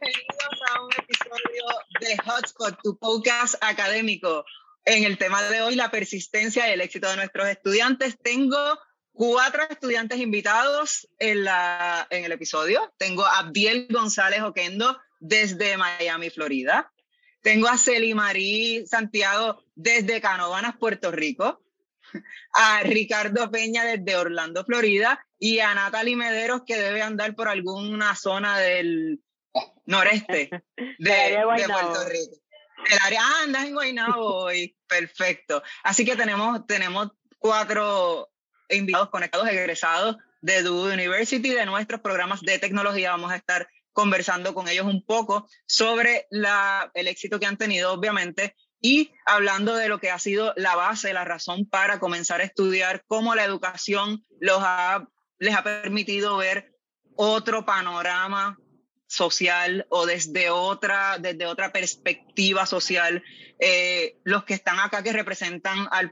bienvenidos a un episodio de Hotspot, tu podcast académico. En el tema de hoy, la persistencia y el éxito de nuestros estudiantes. Tengo cuatro estudiantes invitados en, la, en el episodio. Tengo a Abdiel González Oquendo desde Miami, Florida. Tengo a Celi Marí Santiago desde Canovanas, Puerto Rico. A Ricardo Peña desde Orlando, Florida. Y a Natalie Mederos, que debe andar por alguna zona del noreste de, Puerto Rico. El área, ah, andas en Guaynabo hoy. Perfecto. Así que tenemos, tenemos cuatro invitados conectados, egresados de Duke University, de nuestros programas de tecnología. Vamos a estar conversando con ellos un poco sobre la, el éxito que han tenido, obviamente, y hablando de lo que ha sido la base, la razón para comenzar a estudiar, cómo la educación los ha, les ha permitido ver otro panorama social o desde otra, desde otra perspectiva social. Eh, los que están acá que representan al,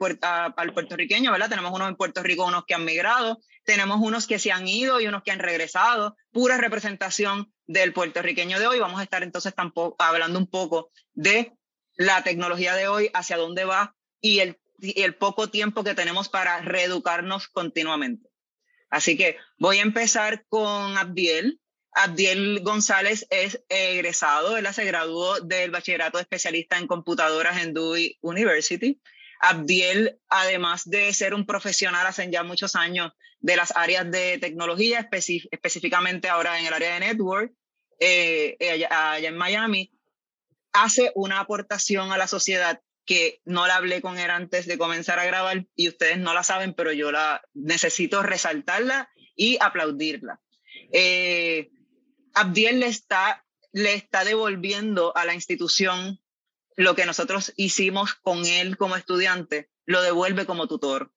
al puertorriqueño, ¿verdad? Tenemos unos en Puerto Rico, unos que han migrado, tenemos unos que se han ido y unos que han regresado, pura representación del puertorriqueño de hoy. Vamos a estar entonces tampoco, hablando un poco de la tecnología de hoy, hacia dónde va y el, y el poco tiempo que tenemos para reeducarnos continuamente. Así que voy a empezar con Abdiel. Abdiel González es egresado, él se graduó del bachillerato de especialista en computadoras en Dewey University. Abdiel, además de ser un profesional hace ya muchos años de las áreas de tecnología, específicamente ahora en el área de network, eh, allá, en Miami, hace una aportación a la sociedad que no la hablé con él antes de comenzar a grabar y ustedes no la saben, pero yo la necesito resaltarla y aplaudirla. Eh, Abdiel le está, le está devolviendo a la institución lo que nosotros hicimos con él como estudiante, lo devuelve como tutor.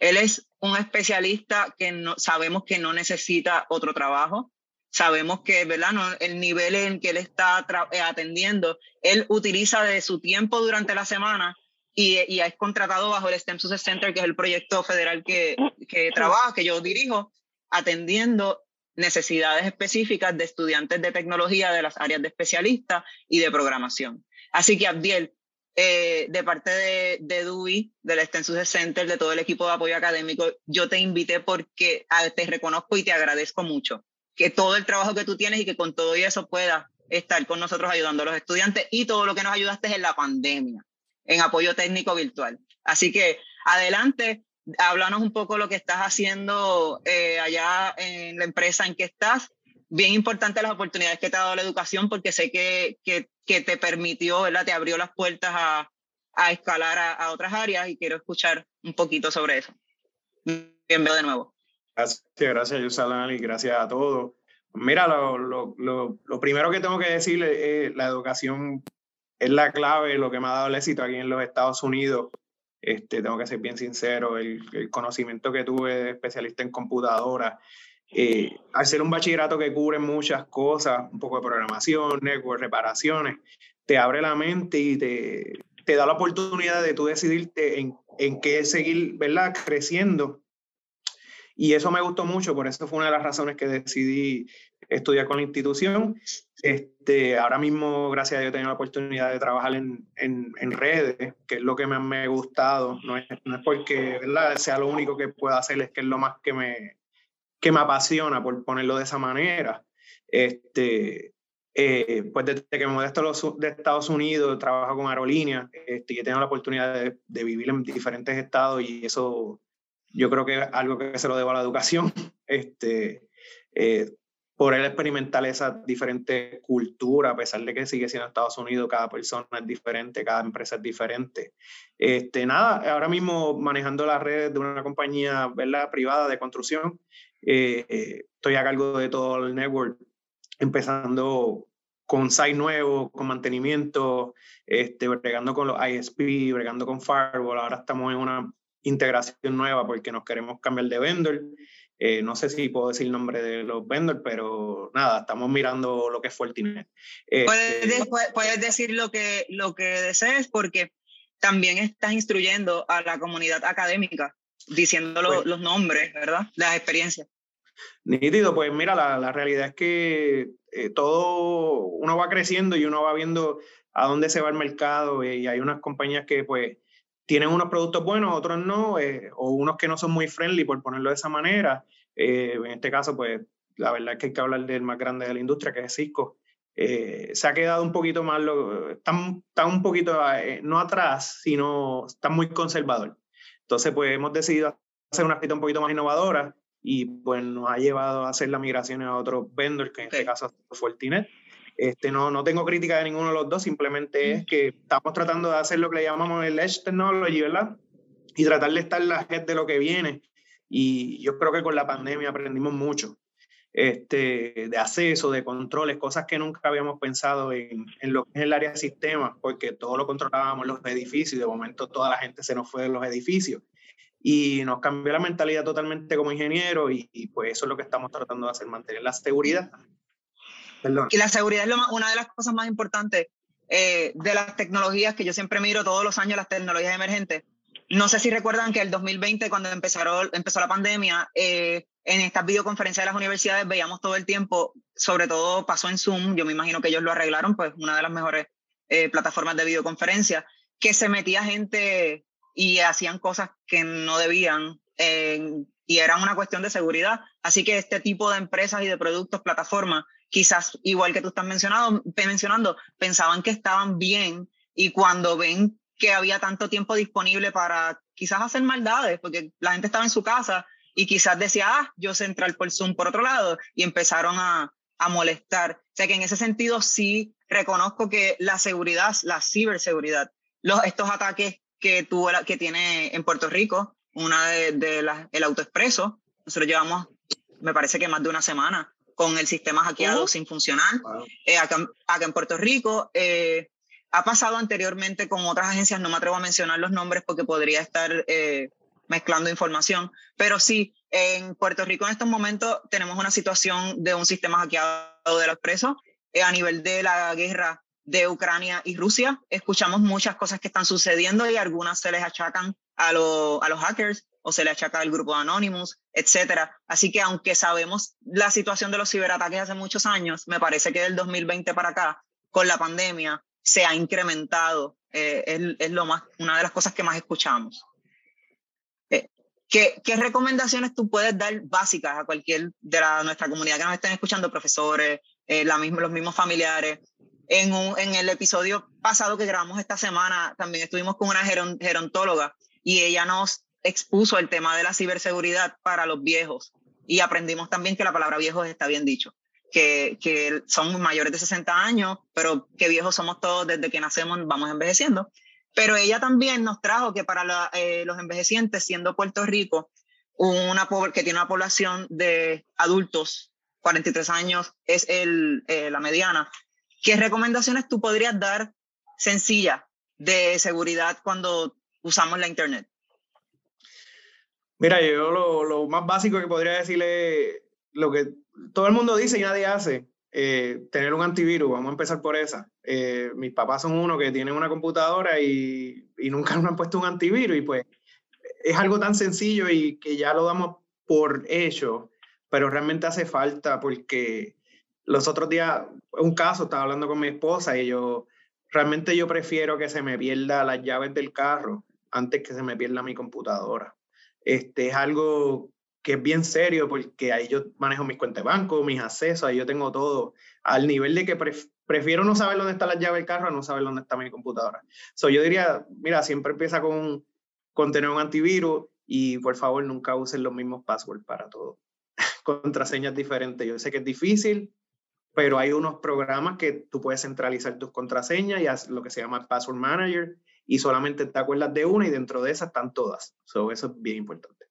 Él es un especialista que no, sabemos que no necesita otro trabajo, sabemos que ¿verdad? No, el nivel en que él está eh, atendiendo, él utiliza de su tiempo durante la semana y, y, es contratado bajo el STEM Success Center, que es el proyecto federal que, que trabaja, que yo dirijo, atendiendo necesidades específicas de estudiantes de tecnología de las áreas de especialista y de programación. Así que Abdiel, eh, de parte de, de DUI, del Extensus Center, de todo el equipo de apoyo académico, yo te invité porque te reconozco y te agradezco mucho que todo el trabajo que tú tienes y que con todo eso puedas estar con nosotros ayudando a los estudiantes y todo lo que nos ayudaste en la pandemia, en apoyo técnico virtual. Así que adelante, háblanos un poco lo que estás haciendo eh, allá en la empresa en que estás. Bien importante las oportunidades que te ha dado la educación porque sé que, que, que te permitió, ¿verdad? Te abrió las puertas a, a escalar a, a, otras áreas y quiero escuchar un poquito sobre eso. Bienvenido de nuevo. Gracias, gracias, Yusalan, y gracias a todos. Mira, lo, lo, lo, lo, primero que tengo que decirle es la educación es la clave, lo que me ha dado el éxito aquí en los Estados Unidos este, tengo que ser bien sincero, el, conocimiento que tuve de especialista en computadora, eh, al ser un bachillerato que cubre muchas cosas, un poco de programación, network, reparaciones, te abre la mente y te, te da la oportunidad de tú decidirte en, en qué seguir, ¿verdad? Creciendo. Y eso me gustó mucho, por eso fue una de las razones que decidí estudiar con la institución. Este, ahora mismo, gracias a Dios, he tenido la oportunidad de trabajar en, en, en redes, que es lo que me, me ha gustado. No es, no es porque ¿verdad? sea lo único que puedo hacer, es que es lo más que me, que me apasiona, por ponerlo de esa manera. Este, eh, pues desde que me mudé de Estados Unidos, trabajo con aerolíneas este, y he tenido la oportunidad de, de, vivir en diferentes estados y eso yo creo que es algo que se lo debo a la educación. Este, eh, por él experimentar esa diferente cultura, a pesar de que sigue siendo Estados Unidos, cada persona es diferente, cada empresa es diferente. Este, nada, ahora mismo manejando las redes de una compañía ¿verdad? privada de construcción, eh, estoy a cargo de todo el network, empezando con site nuevo, con mantenimiento, este, bregando con los ISP, bregando con Firewall, ahora estamos en una integración nueva porque nos queremos cambiar de vendor eh, no sé si puedo decir el nombre de los vendors, pero nada, estamos mirando lo que es Fortinet. Eh, puedes, puedes, decir lo que, lo que desees porque también estás instruyendo a la comunidad académica diciendo lo, pues, los nombres, ¿verdad? Las experiencias. Nítido, pues mira, la, la realidad es que eh, todo, uno va creciendo y uno va viendo a dónde se va el mercado eh, y hay unas compañías que pues tienen unos productos buenos, otros no, eh, o unos que no son muy friendly, por ponerlo de esa manera. en este caso, pues la verdad es que hay que hablar del más grande de la industria, que es Cisco. se ha quedado un poquito más, lo, está, está, un poquito, no atrás, sino está muy conservador. Entonces, pues hemos decidido hacer una pista un poquito más innovadora y pues nos ha llevado a hacer la migración a otros vendors, que en este caso fue Fortinet. Este, no, no tengo crítica de ninguno de los dos, simplemente es que estamos tratando de hacer lo que le llamamos el Edge Technology, ¿verdad? Y tratar de estar la gente de lo que viene. Y yo creo que con la pandemia aprendimos mucho este, de acceso, de controles, cosas que nunca habíamos pensado en, en lo que es el área de sistemas, porque todo lo controlábamos en los edificios y de momento toda la gente se nos fue de los edificios y nos cambió la mentalidad totalmente como ingeniero y, pues eso es lo que estamos tratando de hacer, mantener la seguridad. Perdón. Y la seguridad es una de las cosas más importantes eh, de las tecnologías que yo siempre miro todos los años, las tecnologías emergentes. No sé si recuerdan que el 2020, cuando empezaron, empezó la pandemia, eh, en estas videoconferencias de las universidades veíamos todo el tiempo, sobre todo pasó en Zoom, yo me imagino que ellos lo arreglaron, pues una de las mejores eh, plataformas de videoconferencia, que se metía gente y hacían cosas que no debían y era una cuestión de seguridad. Así que este tipo de empresas y de productos, plataformas, quizás igual que tú estás mencionando, pensaban que estaban bien y cuando ven que había tanto tiempo disponible para quizás hacer maldades, porque la gente estaba en su casa y quizás decía, ah, yo sé entrar por Zoom por otro lado y empezaron a, a molestar. O sea que en ese sentido sí reconozco que la seguridad, la ciberseguridad, los, estos ataques que, tuvo que tiene en Puerto Rico, una de, de las, el autoexpreso. Nosotros llevamos, me parece que más de una semana con el sistema hackeado sin funcionar. Eh, acá, acá, en Puerto Rico eh, ha pasado anteriormente con otras agencias, no me atrevo a mencionar los nombres porque podría estar eh, mezclando información, pero sí, en Puerto Rico en estos momentos tenemos una situación de un sistema hackeado del expreso a nivel de la guerra de Ucrania y Rusia. Escuchamos muchas cosas que están sucediendo y algunas se les achacan a, a los hackers o se le achaca al grupo de Anonymous, etcétera. Así que aunque sabemos la situación de los ciberataques hace muchos años, me parece que del 2020 para acá, con la pandemia, se ha incrementado. Eh, es, es, lo más, una de las cosas que más escuchamos. Eh, ¿qué, ¿qué, recomendaciones tú puedes dar básicas a cualquier de la, nuestra comunidad que nos estén escuchando, profesores, eh, la los mismos familiares, en, un, en el episodio pasado que grabamos esta semana, también estuvimos con una gerontóloga y ella nos expuso el tema de la ciberseguridad para los viejos y aprendimos también que la palabra viejos está bien dicho, que, que son mayores de 60 años, pero que viejos somos todos desde que nacemos, vamos envejeciendo. Pero ella también nos trajo que para eh, los envejecientes, siendo Puerto Rico, una que tiene una población de adultos, 43 años es el, eh, la mediana, ¿Qué recomendaciones tú podrías dar sencillas de seguridad cuando usamos la Internet? Mira, yo lo, más básico que podría decirle, lo que todo el mundo dice y nadie hace, eh, tener un antivirus, vamos a empezar por esa. Eh, mis papás son uno que tienen una computadora y, nunca me han puesto un antivirus y pues es algo tan sencillo y que ya lo damos por hecho, pero realmente hace falta porque los otros días, un caso, estaba hablando con mi esposa y yo, realmente yo prefiero que se me pierda las llaves del carro antes que se me pierda mi computadora. Este es algo que es bien serio porque ahí yo manejo mis cuentas de banco, mis accesos, ahí yo tengo todo, al nivel de que prefiero no saber dónde está la llave del carro a no saber dónde está mi computadora. So, yo diría, mira, siempre empieza con, tener un antivirus y por favor nunca usen los mismos passwords para todo. Contraseñas diferentes. Yo sé que es difícil, pero hay unos programas que tú puedes centralizar tus contraseñas y lo que se llama Password Manager y solamente te acuerdas de una y dentro de esas están todas. So, eso es bien importante.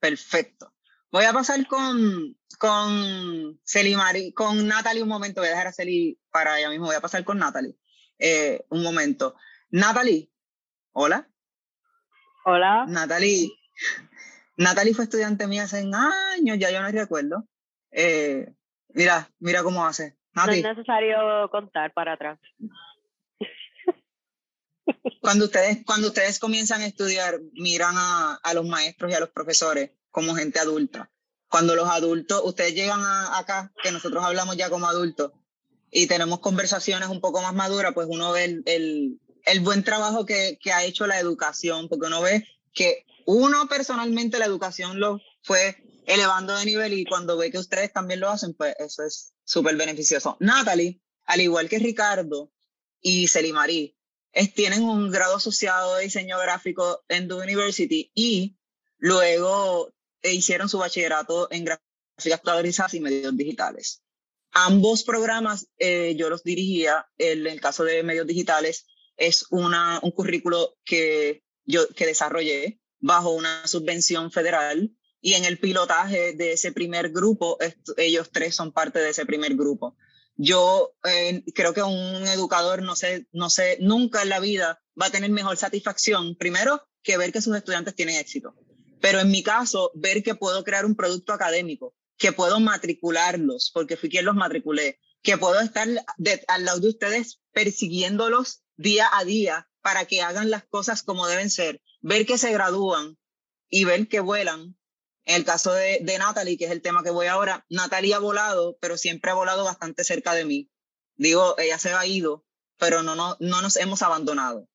Perfecto. Voy a pasar con, con Celimari, con Natalie un momento. Voy a dejar a Celi para ella mismo. Voy a pasar con Natalie eh, un momento. Natalie, hola. Hola. Natalie. Natalie fue estudiante mía hace años, ya yo no recuerdo. Eh, Mira, mira cómo hace. No es necesario contar para atrás. Cuando ustedes, cuando ustedes comienzan a estudiar, miran a, a los maestros y a los profesores como gente adulta. cuando los adultos, ustedes llegan acá, que nosotros hablamos ya como adultos, y tenemos conversaciones un poco más maduras, pues uno ve el, el, el buen trabajo que, que, ha hecho la educación, porque uno ve que uno personalmente la educación lo fue elevando de nivel y cuando ve que ustedes también lo hacen, pues eso es súper beneficioso. Natalie, al igual que Ricardo y Celimarí, tienen un grado asociado de diseño gráfico en The University y luego hicieron su bachillerato en gráficas actualizadas y medios digitales. Ambos programas eh, yo los dirigía, en el caso de medios digitales es una, un currículo que yo que desarrollé bajo una subvención federal y en el pilotaje de ese primer grupo, ellos tres son parte de ese primer grupo. Yo eh, creo que un educador, no sé, no sé, nunca en la vida va a tener mejor satisfacción, primero, que ver que sus estudiantes tienen éxito. Pero en mi caso, ver que puedo crear un producto académico, que puedo matricularlos, porque fui quien los matriculé, que puedo estar al lado de ustedes persiguiéndolos día a día para que hagan las cosas como deben ser, ver que se gradúan y ver que vuelan, en el caso de, de Natalie, que es el tema que voy ahora, Natalie ha volado, pero siempre ha volado bastante cerca de mí. Digo, ella se ha ido, pero no, no, no nos hemos abandonado.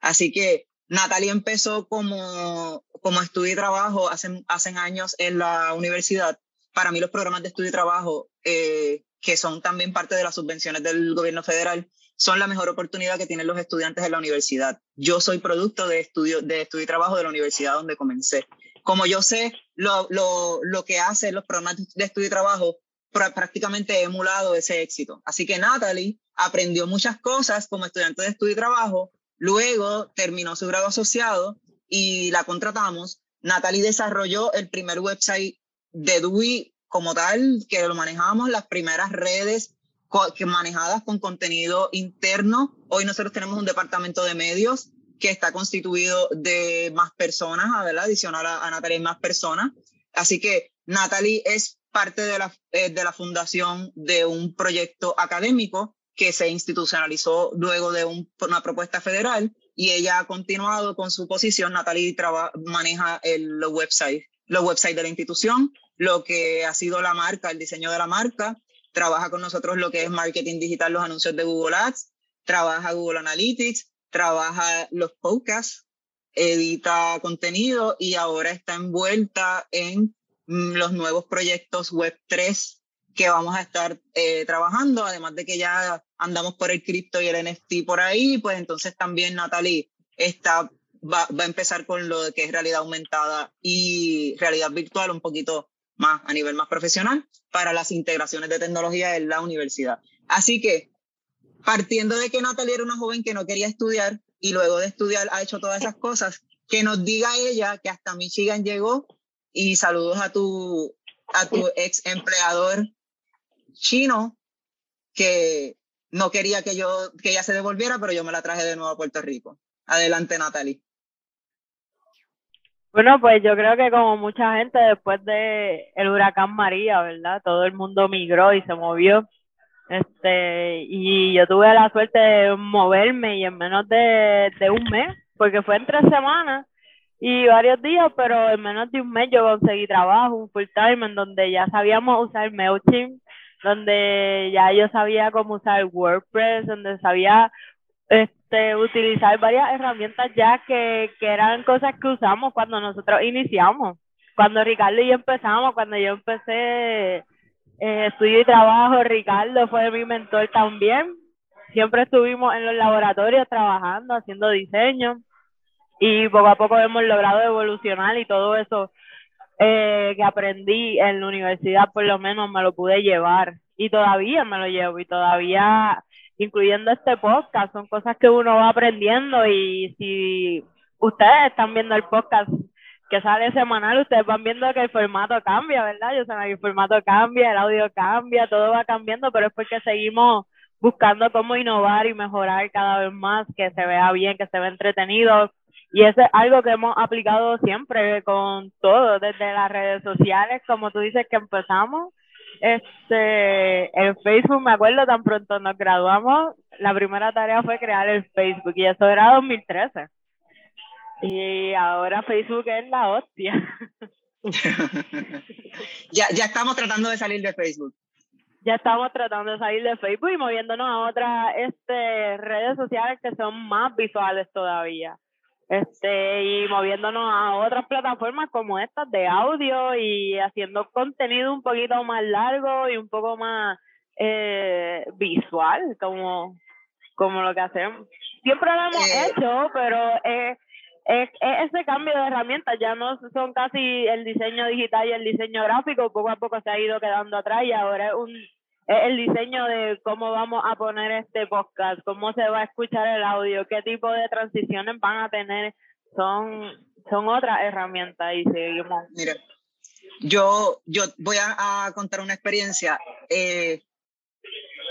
Así que Natalie empezó como, como estudio y trabajo hace, hace años en la universidad. Para mí los programas de estudio y trabajo, eh, que son también parte de las subvenciones del gobierno federal, son la mejor oportunidad que tienen los estudiantes en la universidad. Yo soy producto de estudio, de estudio y trabajo de la universidad donde comencé como yo sé lo, lo, lo que hacen los programas de estudio y trabajo, prácticamente he emulado ese éxito. Así que Natalie aprendió muchas cosas como estudiante de estudio y trabajo, luego terminó su grado asociado y la contratamos. Natalie desarrolló el primer website de DUI como tal, que lo manejábamos, las primeras redes que manejadas con contenido interno. Hoy nosotros tenemos un departamento de medios que está constituido de más personas, ¿verdad? Adicional a, a Natalie, más personas. Así que Natalie es parte de la, eh, de la fundación de un proyecto académico que se institucionalizó luego de una propuesta federal y ella ha continuado con su posición. Natalie maneja el, los websites, los websites de la institución, lo que ha sido la marca, el diseño de la marca. Trabaja con nosotros lo que es marketing digital, los anuncios de Google Ads, trabaja Google Analytics, trabaja los podcasts, edita contenido y ahora está envuelta en mm, los nuevos proyectos Web3 que vamos a estar eh, trabajando, además de que ya andamos por el cripto y el NFT por ahí, pues entonces también Natalie está, va, va a empezar con lo que es realidad aumentada y realidad virtual un poquito más a nivel más profesional para las integraciones de tecnología en la universidad. Así que partiendo de que Natalia era una joven que no quería estudiar y luego de estudiar ha hecho todas esas cosas, que nos diga ella que hasta Michigan llegó y saludos a tu, a tu ex empleador chino que no quería que yo que ella se devolviera, pero yo me la traje de nuevo a Puerto Rico. Adelante, Natalie. Bueno, pues yo creo que como mucha gente después de el huracán María, ¿verdad? Todo el mundo migró y se movió este, y yo tuve la suerte de moverme y en menos de, de un mes, porque fue en tres semanas y varios días, pero en menos de un mes yo conseguí trabajo, un full time, en donde ya sabíamos usar MailChimp, donde ya yo sabía cómo usar WordPress, donde sabía este, utilizar varias herramientas ya que, que eran cosas que usamos cuando nosotros iniciamos. Cuando Ricardo y yo empezamos, cuando yo empecé estudio y trabajo, Ricardo fue mi mentor también. Siempre estuvimos en los laboratorios trabajando, haciendo diseño y poco a poco hemos logrado evolucionar y todo eso eh, que aprendí en la universidad por lo menos me lo pude llevar y todavía me lo llevo y todavía incluyendo este podcast son cosas que uno va aprendiendo y si ustedes están viendo el podcast que sale semanal, ustedes van viendo que el formato cambia, ¿verdad? Yo sé que el formato cambia, el audio cambia, todo va cambiando, pero es porque seguimos buscando cómo innovar y mejorar cada vez más, que se vea bien, que se vea entretenido. Y eso es algo que hemos aplicado siempre con todo, desde las redes sociales, como tú dices que empezamos. Este, en Facebook, me acuerdo, tan pronto nos graduamos, la primera tarea fue crear el Facebook y eso era 2013. Y ahora Facebook es la hostia. ya, ya estamos tratando de salir de Facebook. Ya estamos tratando de salir de Facebook y moviéndonos a otras este, redes sociales que son más visuales todavía. Este, y moviéndonos a otras plataformas como estas de audio y haciendo contenido un poquito más largo y un poco más eh, visual, como, como lo que hacemos. Siempre lo hemos eh, hecho, pero es, es, ese cambio de herramientas, ya no son casi el diseño digital y el diseño gráfico, poco a poco se ha ido quedando atrás y ahora es un es el diseño de cómo vamos a poner este podcast, cómo se va a escuchar el audio, qué tipo de transiciones van a tener, son, son otras herramientas y seguimos. Mira, yo, yo voy a, contar una experiencia. Eh,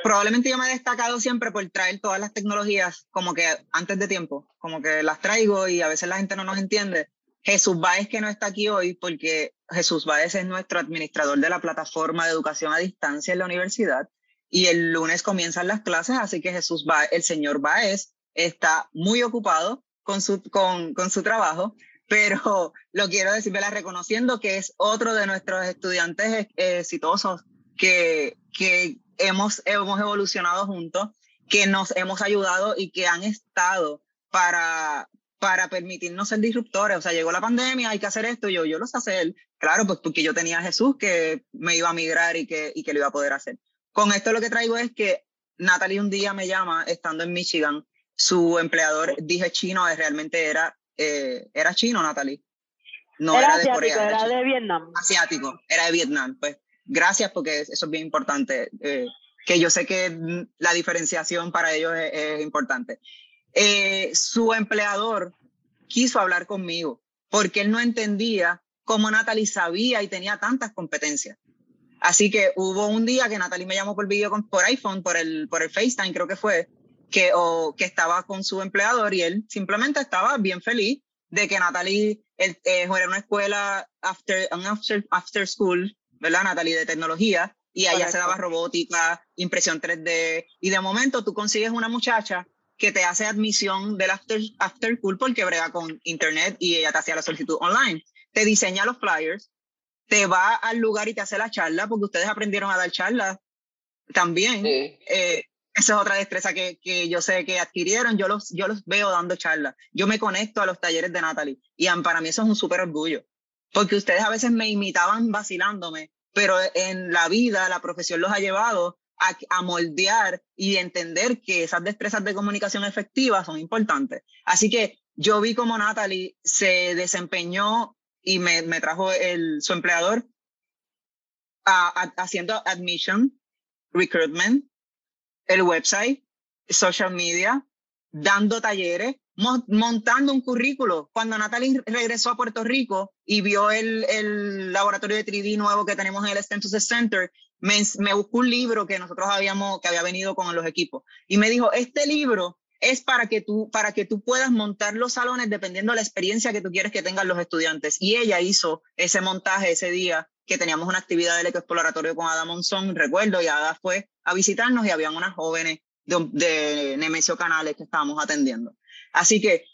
probablemente yo me he destacado siempre por traer todas las tecnologías como que antes de tiempo, como que las traigo y a veces la gente no nos entiende. Jesús Báez que no está aquí hoy porque Jesús Báez es nuestro administrador de la plataforma de educación a distancia en la universidad y el lunes comienzan las clases, así que Jesús Báez, el señor Báez está muy ocupado con su, con, con su trabajo, pero lo quiero decir, reconociendo que es otro de nuestros estudiantes exitosos que, que hemos, hemos evolucionado juntos, que nos hemos ayudado y que han estado para, para permitirnos ser disruptores. O sea, llegó la pandemia, hay que hacer esto, y yo, yo lo sé hacer. Claro, pues porque yo tenía a Jesús que me iba a migrar y que, y que lo iba a poder hacer. Con esto lo que traigo es que Natalie un día me llama, estando en Michigan, su empleador, dije chino, realmente era, eh, era chino, Natalie. No era, de Corea. Era de Vietnam. Asiático, era de Vietnam. Pues gracias porque eso es bien importante, eh, que yo sé que la diferenciación para ellos es, importante. Eh, su empleador quiso hablar conmigo porque él no entendía cómo Natalie sabía y tenía tantas competencias. Así que hubo un día que Natalie me llamó por video por iPhone, por el, por el FaceTime creo que fue, que, o, que estaba con su empleador y él simplemente estaba bien feliz de que Natalie él, eh, era una escuela after, after, after school ¿verdad, Natalie? De tecnología, y allá se daba robótica, impresión 3D, y de momento tú consigues una muchacha que te hace admisión del after, after school porque brega con internet y ella te hacía la solicitud online. Te diseña los flyers, te va al lugar y te hace la charla, porque ustedes aprendieron a dar charlas también. Eh, esa es otra destreza que, que, yo sé que adquirieron. Yo los, yo los veo dando charlas. Yo me conecto a los talleres de Natalie y para mí eso es un súper orgullo porque ustedes a veces me imitaban vacilándome, pero en la vida la profesión los ha llevado a, moldear y entender que esas destrezas de comunicación efectiva son importantes. Así que yo vi como Natalie se desempeñó y me, trajo el, su empleador haciendo admission, recruitment, el website, social media, dando talleres, montando un currículo. Cuando Natalie regresó a Puerto Rico y vio el, el laboratorio de 3D nuevo que tenemos en el Stentus Center, me, me, buscó un libro que nosotros habíamos, que había venido con los equipos. Y me dijo, este libro es para que tú, para que tú puedas montar los salones dependiendo de la experiencia que tú quieres que tengan los estudiantes. Y ella hizo ese montaje ese día que teníamos una actividad del exploratorio con Ada Monzón, recuerdo, y Ada fue a visitarnos y habían unas jóvenes de, de Nemesio Canales que estábamos atendiendo. Así que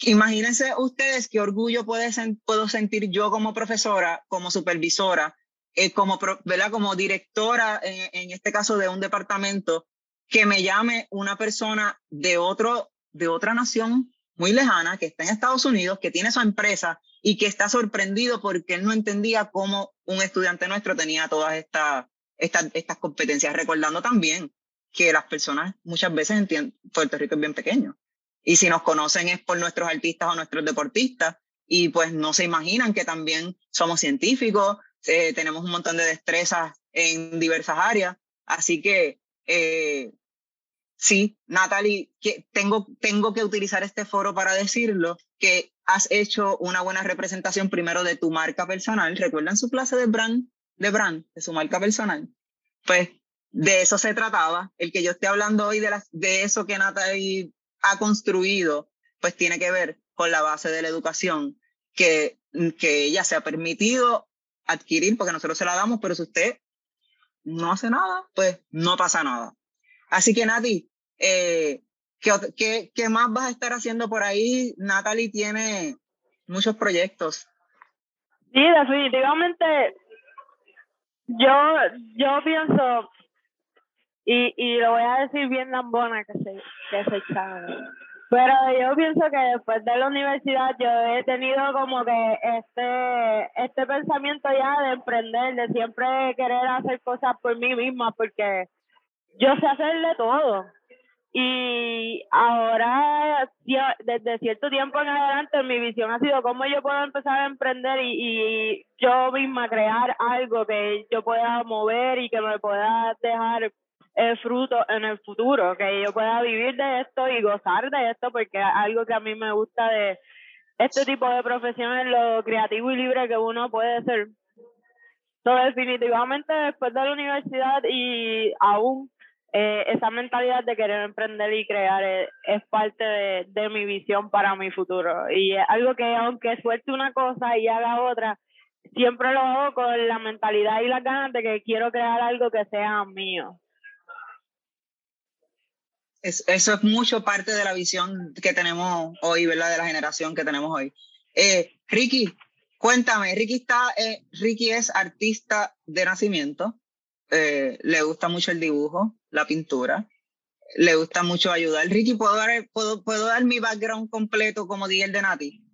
imagínense ustedes qué orgullo puedo sentir yo como profesora, como supervisora, eh, como, ¿verdad? como directora, en, en, este caso de un departamento, que me llame una persona de, otro, de otra nación muy lejana, que está en Estados Unidos, que tiene su empresa y que está sorprendido porque él no entendía cómo un estudiante nuestro tenía todas estas, estas, estas competencias, recordando también que las personas muchas veces entienden, Puerto Rico es bien pequeño. Y si nos conocen es por nuestros artistas o nuestros deportistas. Y pues no se imaginan que también somos científicos, eh, tenemos un montón de destrezas en diversas áreas. Así que eh, sí, Natalie, que tengo, tengo que utilizar este foro para decirlo, que has hecho una buena representación primero de tu marca personal. ¿Recuerdan su clase de brand? De brand, de su marca personal. Pues de eso se trataba. El que yo esté hablando hoy de, de eso que Natalie ha construido, pues tiene que ver con la base de la educación que, que ella se ha permitido adquirir, porque nosotros se la damos, pero si usted no hace nada, pues no pasa nada. Así que Nati, eh, ¿qué, qué, qué más vas a estar haciendo por ahí? Natalie tiene muchos proyectos. Sí, definitivamente. Yo, yo pienso, y, y lo voy a decir bien lambona que se, se pero yo pienso que después de la universidad yo he tenido como que este este pensamiento ya de emprender, de siempre querer hacer cosas por mí misma, porque yo sé hacerle todo. Y ahora, desde cierto tiempo en adelante, mi visión ha sido cómo yo puedo empezar a emprender y, y yo misma crear algo que yo pueda mover y que me pueda dejar el fruto en el futuro, que yo pueda vivir de esto y gozar de esto, porque algo que a mí me gusta de este tipo de profesión es lo creativo y libre que uno puede ser. Entonces, definitivamente después de la universidad y aún eh, esa mentalidad de querer emprender y crear es, es parte de, de, mi visión para mi futuro. Y es algo que aunque suelte una cosa y haga otra, siempre lo hago con la mentalidad y las ganas de que quiero crear algo que sea mío eso es mucho parte de la visión que tenemos hoy, ¿verdad? De la generación que tenemos hoy. Eh, Ricky, cuéntame, Ricky, está, eh, Ricky es artista de nacimiento, eh, le gusta mucho el dibujo, la pintura, le gusta mucho ayudar. Ricky, ¿puedo dar, puedo, puedo dar mi background completo como dije el de Nati?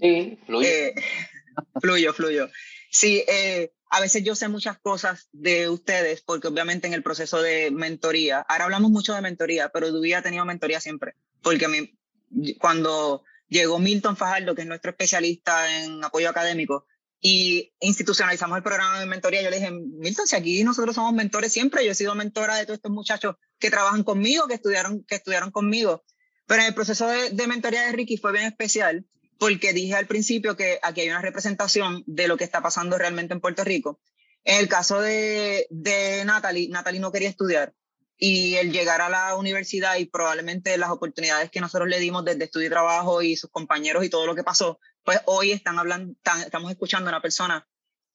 Sí, fluyo. fluyo, fluyo. Sí, eh, a veces yo sé muchas cosas de ustedes, porque obviamente en el proceso de mentoría, ahora hablamos mucho de mentoría, pero Dubi ha tenido mentoría siempre, porque mí, cuando llegó Milton Fajardo, que es nuestro especialista en apoyo académico, y institucionalizamos el programa de mentoría, yo le dije, Milton, si aquí nosotros somos mentores siempre, yo he sido mentora de todos estos muchachos que trabajan conmigo, que estudiaron, que estudiaron conmigo, pero en el proceso de, de mentoría de Ricky fue bien especial, porque dije al principio que aquí hay una representación de lo que está pasando realmente en Puerto Rico. En el caso de, de Natalie, Natalie no quería estudiar y el llegar a la universidad y probablemente las oportunidades que nosotros le dimos desde estudio y trabajo y sus compañeros y todo lo que pasó, pues hoy están hablando, estamos escuchando a una persona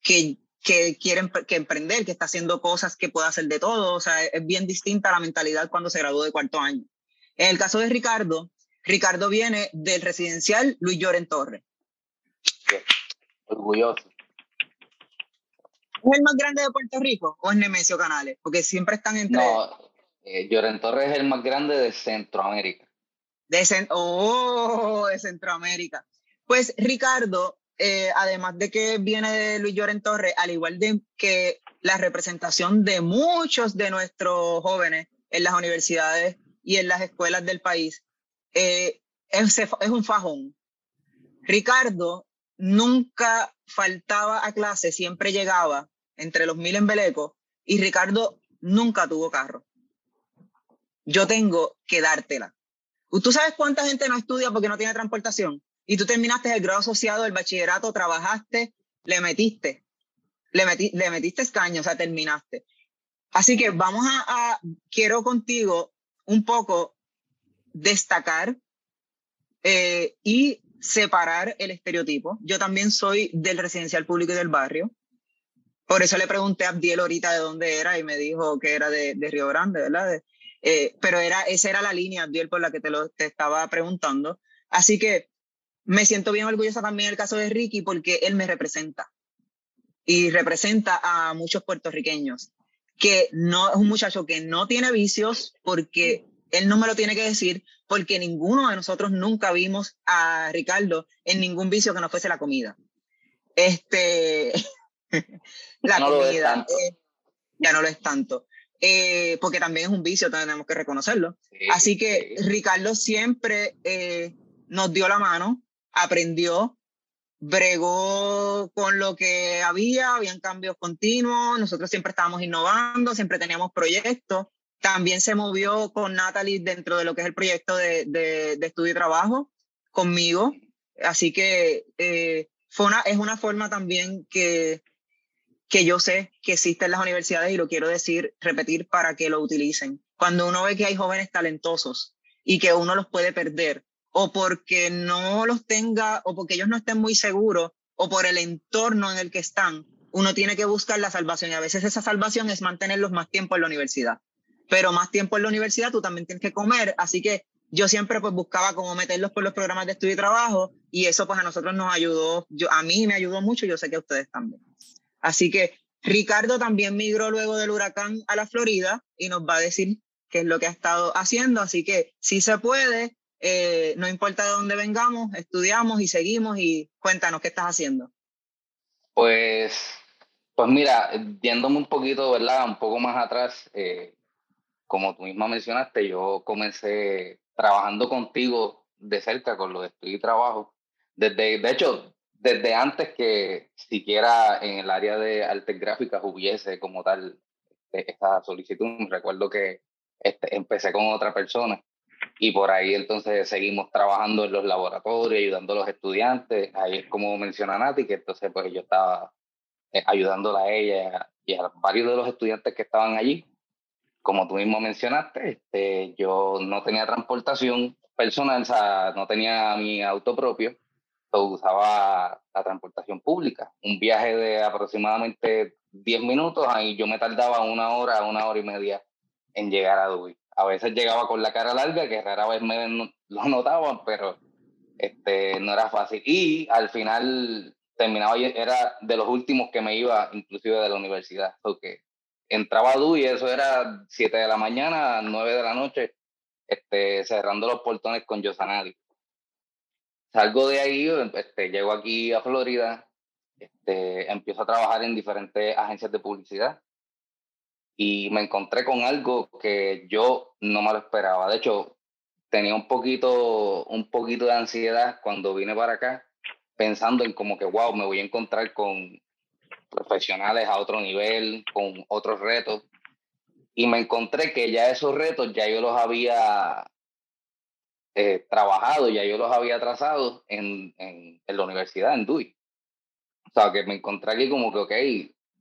que, que quiere que emprender, que está haciendo cosas que puede hacer de todo, o sea, es bien distinta la mentalidad cuando se graduó de cuarto año. En el caso de Ricardo, Ricardo viene del residencial Luis Lloren Torres. Orgulloso. ¿Es el más grande de Puerto Rico o es Nemesio Canales? Porque siempre están entre. No, eh, Lloren Torres es el más grande de Centroamérica. De, oh, de Centroamérica. Pues Ricardo, eh, además de que viene de Luis Lloren Torres, al igual de que la representación de muchos de nuestros jóvenes en las universidades y en las escuelas del país, eh, es, es un fajón. Ricardo nunca faltaba a clase, siempre llegaba entre los mil embelecos y Ricardo nunca tuvo carro. Yo tengo que dártela. ¿Tú sabes cuánta gente no estudia porque no tiene transportación? Y tú terminaste el grado asociado del bachillerato, trabajaste, le metiste, le, metí, le metiste escaño, o sea, terminaste. Así que vamos a, quiero contigo un poco destacar eh, y separar el estereotipo. Yo también soy del residencial público y del barrio. Por eso le pregunté a Abdiel ahorita de dónde era y me dijo que era de, de Río Grande, ¿verdad? Eh, pero era, esa era la línea, Abdiel, por la que te estaba preguntando. Así que me siento bien orgullosa también en el caso de Ricky porque él me representa y representa a muchos puertorriqueños que no es un muchacho que no tiene vicios porque él no me lo tiene que decir porque ninguno de nosotros nunca vimos a Ricardo en ningún vicio que no fuese la comida. Este, la comida eh, ya no lo es tanto. Eh, porque también es un vicio, tenemos que reconocerlo. Así que Ricardo siempre eh, nos dio la mano, aprendió, bregó con lo que había, habían cambios continuos, nosotros siempre estábamos innovando, siempre teníamos proyectos también se movió con Natalie dentro de lo que es el proyecto de, de, estudio y trabajo conmigo. Así que eh, es una forma también que, que yo sé que existe en las universidades y lo quiero decir, repetir para que lo utilicen. Cuando uno ve que hay jóvenes talentosos y que uno los puede perder, o porque no los tenga, o porque ellos no estén muy seguros, o por el entorno en el que están, uno tiene que buscar la salvación y a veces esa salvación es mantenerlos más tiempo en la universidad pero más tiempo en la universidad tú también tienes que comer, así que yo siempre pues buscaba cómo meterlos por los programas de estudio y trabajo y eso pues a nosotros nos ayudó, yo, a mí me ayudó mucho, yo sé que a ustedes también. Así que Ricardo también migró luego del huracán a la Florida y nos va a decir qué es lo que ha estado haciendo, así que si se puede, eh, no importa de dónde vengamos, estudiamos y seguimos y cuéntanos qué estás haciendo. Pues, pues mira, viéndome un poquito, ¿verdad? Un poco más atrás, eh, como tú misma mencionaste, yo comencé trabajando contigo de cerca con los estudios y trabajo. Desde, de hecho, desde antes que siquiera en el área de artes gráficas hubiese como tal este, esta solicitud, recuerdo que este, empecé con otra persona y por ahí entonces seguimos trabajando en los laboratorios, ayudando a los estudiantes. Ahí es como menciona Nati, que entonces pues yo estaba eh, ayudándola a ella y a varios de los estudiantes que estaban allí como tú mismo mencionaste, este, yo no tenía transportación personal, o sea, no tenía mi auto propio, usaba la transportación pública. Un viaje de aproximadamente 10 minutos, ahí yo me tardaba una hora, una hora y media en llegar a Dubai. A veces llegaba con la cara larga, que rara vez me lo notaban, pero este, no era fácil. Y al final terminaba, era de los últimos que me iba, inclusive de la universidad, porque entraba a y eso era 7 de la mañana, 9 de la noche, este, cerrando los portones con Yosanadi. Salgo de ahí, este, llego aquí a Florida, este, empiezo a trabajar en diferentes agencias de publicidad y me encontré con algo que yo no me lo esperaba. De hecho, tenía un poquito, un poquito de ansiedad cuando vine para acá, pensando en como que, wow, me voy a encontrar con profesionales a otro nivel, con otros retos. Y me encontré que ya esos retos ya yo los había eh, trabajado, ya yo los había trazado en, en, en, la universidad, en DUI. O sea, que me encontré aquí como que, ok,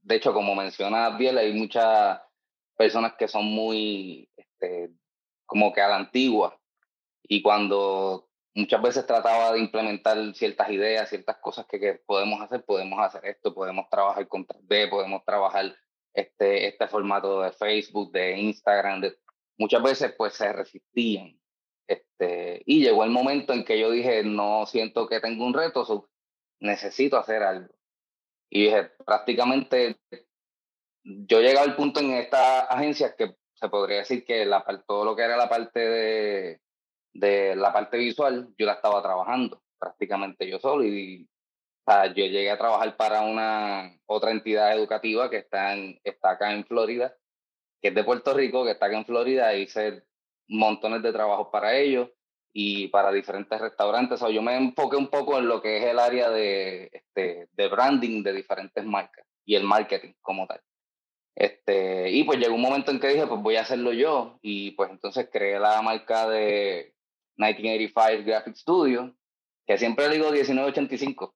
de hecho, como menciona Biel, hay muchas personas que son muy, este, como que a la antigua. Y cuando muchas veces trataba de implementar ciertas ideas, ciertas cosas que, podemos hacer, podemos hacer esto, podemos trabajar con 3D, podemos trabajar este, este formato de Facebook, de Instagram, de, muchas veces pues se resistían. Este, y llegó el momento en que yo dije, no siento que tengo un reto, necesito hacer algo. Y dije, prácticamente yo llegaba al punto en esta agencia que se podría decir que la, todo lo que era la parte de, de la parte visual, yo la estaba trabajando prácticamente yo solo y o sea, yo llegué a trabajar para una otra entidad educativa que está, en, está acá en Florida, que es de Puerto Rico, que está acá en Florida, hice montones de trabajos para ellos y para diferentes restaurantes. O sea, yo me enfoqué un poco en lo que es el área de, este, de branding de diferentes marcas y el marketing como tal. Este, y pues llegó un momento en que dije, pues voy a hacerlo yo. Y pues entonces creé la marca de 1985 Graphic Studio, que siempre digo 1985,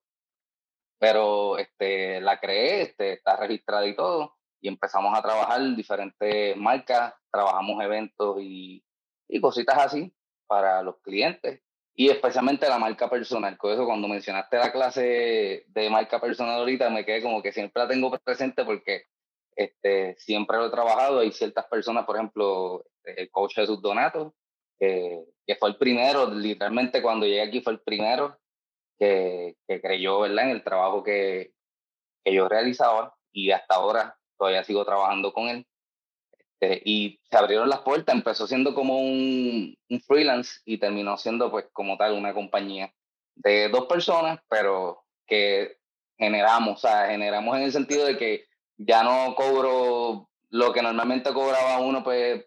pero este, la creé, este, está registrada y todo, y empezamos a trabajar diferentes marcas, trabajamos eventos y, y cositas así para los clientes y especialmente la marca personal. Con eso, cuando mencionaste la clase de marca personal ahorita, me quedé como que siempre la tengo presente porque este, siempre lo he trabajado. Hay ciertas personas, por ejemplo, el coach Jesús Donato, que, fue el primero, literalmente cuando llegué aquí fue el primero que, que creyó ¿verdad? en el trabajo que, que yo realizaba y hasta ahora todavía sigo trabajando con él. Este, y se abrieron las puertas, empezó siendo como un, un, freelance y terminó siendo pues como tal una compañía de dos personas, pero que generamos, o sea, generamos en el sentido de que ya no cobro lo que normalmente cobraba uno pues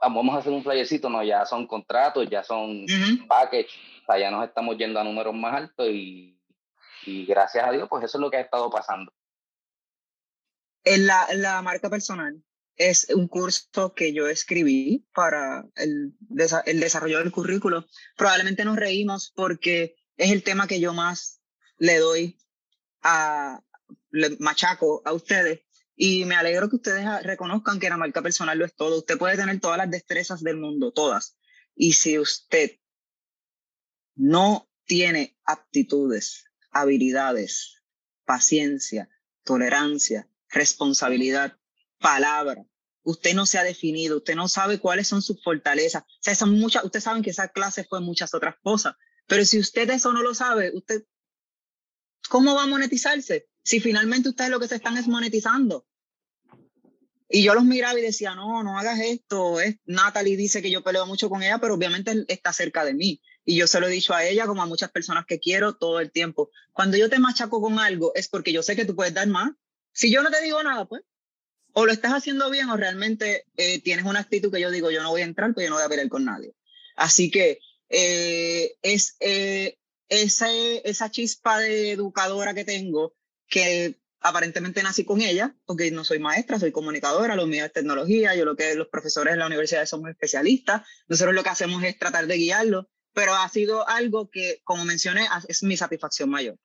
vamos a hacer un flyercito, no, ya son contratos, ya son package, o sea, ya nos estamos yendo a números más altos y, y, gracias a Dios, pues eso es lo que ha estado pasando. En la, la marca personal es un curso que yo escribí para el, el desarrollo del currículo. Probablemente nos reímos porque es el tema que yo más le doy a, le machaco a ustedes y me alegro que ustedes reconozcan que la marca personal lo es todo. Usted puede tener todas las destrezas del mundo, todas. Y si usted no tiene aptitudes, habilidades, paciencia, tolerancia, responsabilidad, palabra, usted no se ha definido, usted no sabe cuáles son sus fortalezas. Muchas, ustedes saben que esa clase fue muchas otras cosas, pero si usted eso no lo sabe, usted, ¿cómo va a monetizarse? Si finalmente ustedes lo que se están es monetizando. Y yo los miraba y decía, no, no hagas esto. Es, Natalie dice que yo peleo mucho con ella, pero obviamente está cerca de mí. Y yo se lo he dicho a ella, como a muchas personas que quiero, todo el tiempo. Cuando yo te machaco con algo, es porque yo sé que tú puedes dar más. Si yo no te digo nada, pues, o lo estás haciendo bien o realmente eh, tienes una actitud que yo digo, yo no voy a entrar, pues yo no voy a pelear con nadie. Así que eh, es eh, esa, esa chispa de educadora que tengo, que aparentemente nací con ella, porque no soy maestra, soy comunicadora, lo mío es tecnología, yo lo que los profesores en la universidad somos especialistas, nosotros lo que hacemos es tratar de guiarlo, pero ha sido algo que, como mencioné, es mi satisfacción mayor.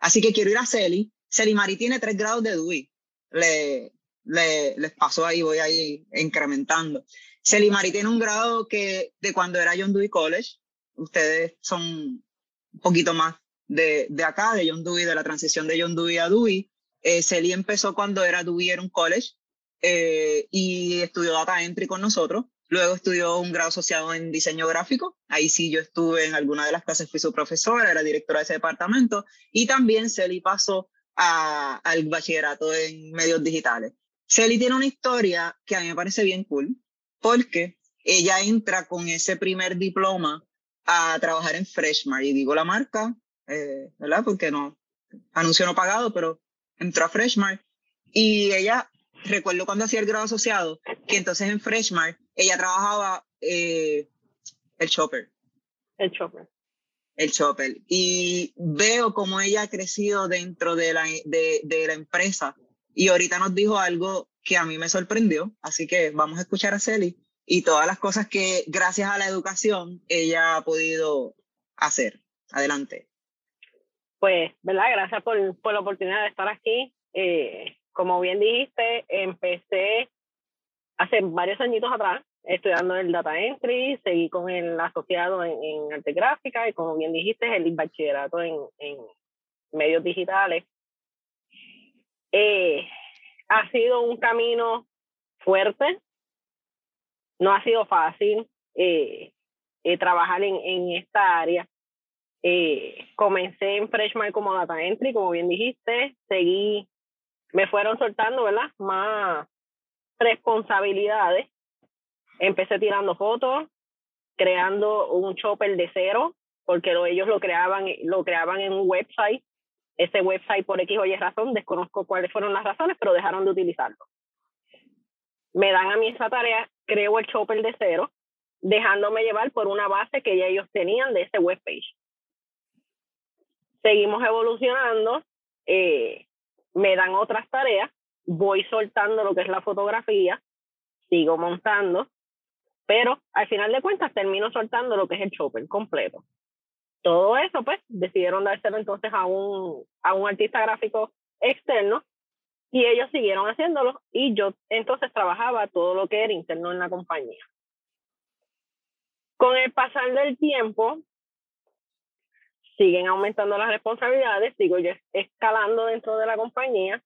Así que quiero ir a Celi. Celi Mari tiene tres grados de DUI. Le, le, les pasó ahí, voy ahí incrementando. Celi Mari tiene un grado que de cuando era John Dewey College, ustedes son un poquito más de, de acá, de John Dewey, de la transición de John Dewey a Dewey. Eh, empezó cuando era un college, eh, y estudió Data Entry con nosotros. Luego estudió un grado asociado en diseño gráfico. Ahí sí yo estuve en alguna de las clases, fui su profesora, era directora de ese departamento. Y también Celi pasó al bachillerato en medios digitales. Celi tiene una historia que a mí me parece bien cool, porque ella entra con ese primer diploma a trabajar en Freshmart. Y digo la marca, eh, ¿verdad? Porque no, anuncio no pagado, pero entró a Freshmart. Y ella, recuerdo cuando hacía el grado asociado, que entonces en Freshmart ella trabajaba eh, el chopper. El chopper. El chopper. Y veo cómo ella ha crecido dentro de la, de, de la empresa. Y ahorita nos dijo algo que a mí me sorprendió. Así que vamos a escuchar a Celi y todas las cosas que gracias a la educación ella ha podido hacer. Adelante. Pues, ¿verdad? Gracias por, por la oportunidad de estar aquí. Eh, como bien dijiste, empecé hace varios añitos atrás estudiando el data entry, seguí con el asociado en, en arte gráfica y como bien dijiste, el bachillerato en, en medios digitales. Eh, ha sido un camino fuerte, no ha sido fácil eh, trabajar en, en, esta área. Eh, comencé en Freshman como data entry, como bien dijiste, seguí, me fueron soltando, ¿verdad? Más responsabilidades. Empecé tirando fotos, creando un chopper de cero, porque lo, ellos lo creaban, lo creaban en un website. Ese website por X o Y razón, desconozco cuáles fueron las razones, pero dejaron de utilizarlo me dan a mí esa tarea, creo el chopper de cero, dejándome llevar por una base que ya ellos tenían de ese webpage. Seguimos evolucionando, eh, me dan otras tareas, voy soltando lo que es la fotografía, sigo montando, pero al final de cuentas termino soltando lo que es el chopper completo. Todo eso, pues, decidieron dárselo entonces a un, a un artista gráfico externo y ellos siguieron haciéndolo y yo entonces trabajaba todo lo que era interno en la compañía. Con el pasar del tiempo, siguen aumentando las responsabilidades, sigo yo escalando dentro de la compañía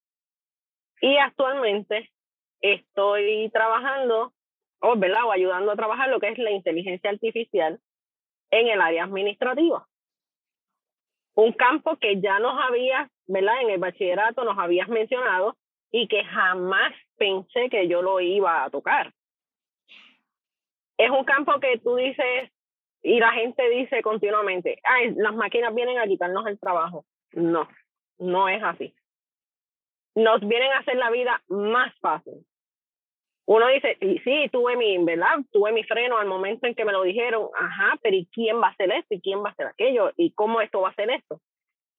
y actualmente estoy trabajando, o, ¿verdad? o ayudando a trabajar lo que es la inteligencia artificial en el área administrativa. Un campo que ya nos había ¿verdad? En el bachillerato nos habías mencionado y que jamás pensé que yo lo iba a tocar. Es un campo que tú dices y la gente dice continuamente, ay, las máquinas vienen a quitarnos el trabajo. No, no es así. Nos vienen a hacer la vida más fácil. Uno dice, sí, tuve mi, ¿verdad? Tuve mi freno al momento en que me lo dijeron, ajá, pero ¿y quién va a hacer esto? ¿Y quién va a hacer aquello? ¿Y cómo esto va a hacer esto?